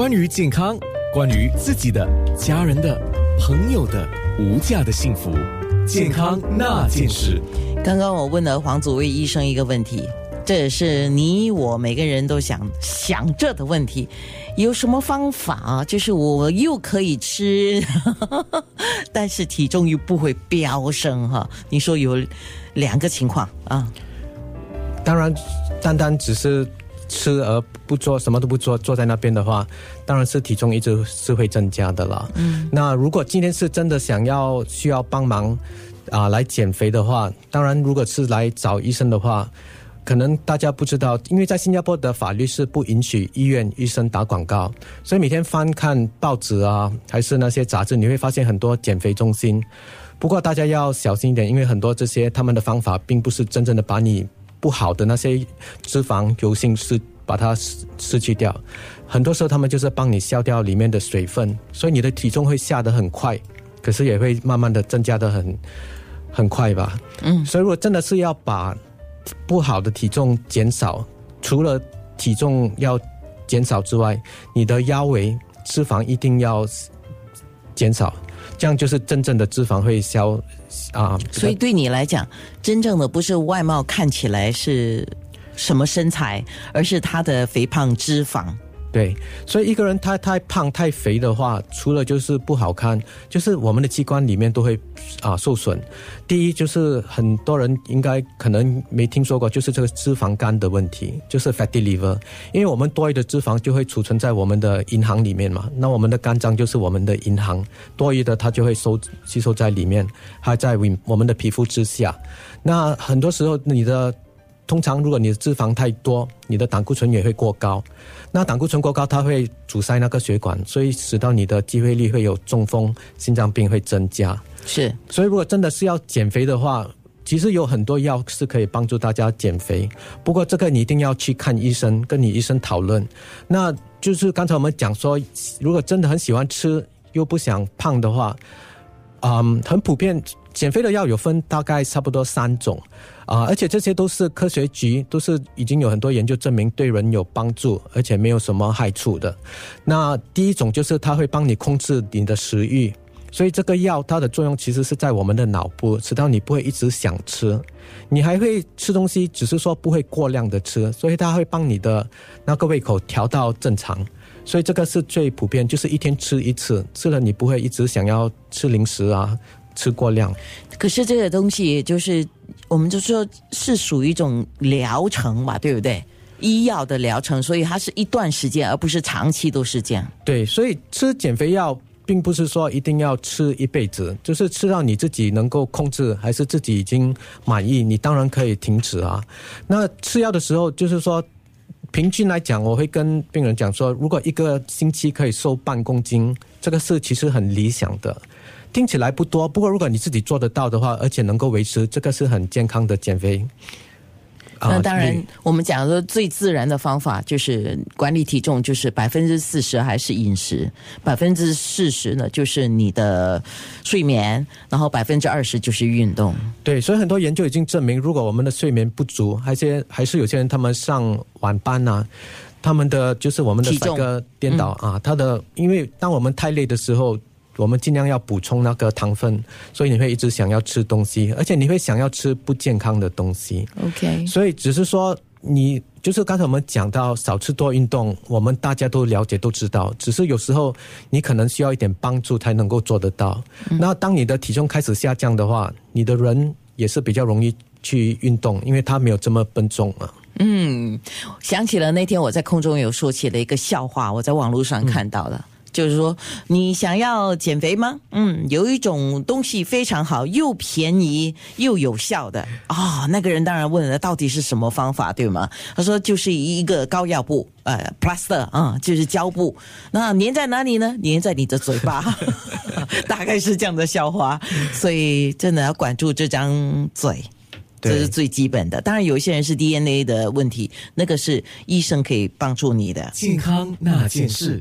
关于健康，关于自己的、家人的、朋友的无价的幸福，健康那件事。刚刚我问了黄祖卫医生一个问题，这也是你我每个人都想想着的问题。有什么方法啊？就是我又可以吃，但是体重又不会飙升哈？你说有两个情况啊？当然，单单只是吃而不做，什么都不做，坐在那边的话，当然是体重一直是会增加的啦。嗯，那如果今天是真的想要需要帮忙啊来减肥的话，当然如果是来找医生的话。可能大家不知道，因为在新加坡的法律是不允许医院医生打广告，所以每天翻看报纸啊，还是那些杂志，你会发现很多减肥中心。不过大家要小心一点，因为很多这些他们的方法并不是真正的把你不好的那些脂肪油性是把它失失去掉，很多时候他们就是帮你消掉里面的水分，所以你的体重会下得很快，可是也会慢慢的增加的很很快吧。嗯，所以如果真的是要把不好的体重减少，除了体重要减少之外，你的腰围脂肪一定要减少，这样就是真正的脂肪会消啊。所以对你来讲，真正的不是外貌看起来是什么身材，而是他的肥胖脂肪。对，所以一个人他太胖太肥的话，除了就是不好看，就是我们的器官里面都会啊受损。第一就是很多人应该可能没听说过，就是这个脂肪肝的问题，就是 fatty liver。因为我们多余的脂肪就会储存在我们的银行里面嘛，那我们的肝脏就是我们的银行，多余的它就会收吸收在里面，还在我们的皮肤之下。那很多时候你的。通常，如果你的脂肪太多，你的胆固醇也会过高。那胆固醇过高，它会阻塞那个血管，所以使到你的机会率会有中风、心脏病会增加。是，所以如果真的是要减肥的话，其实有很多药是可以帮助大家减肥。不过这个你一定要去看医生，跟你医生讨论。那就是刚才我们讲说，如果真的很喜欢吃又不想胖的话，嗯，很普遍。减肥的药有分大概差不多三种，啊，而且这些都是科学局都是已经有很多研究证明对人有帮助，而且没有什么害处的。那第一种就是它会帮你控制你的食欲，所以这个药它的作用其实是在我们的脑部，直到你不会一直想吃，你还会吃东西，只是说不会过量的吃，所以它会帮你的那个胃口调到正常。所以这个是最普遍，就是一天吃一次，吃了你不会一直想要吃零食啊。吃过量，可是这个东西就是，我们就说是属于一种疗程嘛，对不对？医药的疗程，所以它是一段时间，而不是长期都是这样。对，所以吃减肥药并不是说一定要吃一辈子，就是吃到你自己能够控制，还是自己已经满意，你当然可以停止啊。那吃药的时候，就是说平均来讲，我会跟病人讲说，如果一个星期可以瘦半公斤，这个是其实很理想的。听起来不多，不过如果你自己做得到的话，而且能够维持，这个是很健康的减肥。那当然，我们讲说最自然的方法就是管理体重，就是百分之四十还是饮食，百分之四十呢就是你的睡眠，然后百分之二十就是运动。对，所以很多研究已经证明，如果我们的睡眠不足，还是还是有些人他们上晚班呐，他们的就是我们的这个颠倒啊，他的因为当我们太累的时候。我们尽量要补充那个糖分，所以你会一直想要吃东西，而且你会想要吃不健康的东西。OK，所以只是说你就是刚才我们讲到少吃多运动，我们大家都了解都知道，只是有时候你可能需要一点帮助才能够做得到。那当你的体重开始下降的话，你的人也是比较容易去运动，因为它没有这么笨重啊。嗯，想起了那天我在空中有说起了一个笑话，我在网络上看到了。就是说，你想要减肥吗？嗯，有一种东西非常好，又便宜又有效的啊。那个人当然问了，到底是什么方法，对吗？他说就是一个膏药布，呃，plaster 啊，就是胶布。那粘在哪里呢？粘在你的嘴巴，大概是这样的笑话。所以真的要管住这张嘴，这是最基本的。当然，有一些人是 DNA 的问题，那个是医生可以帮助你的。健康那件事。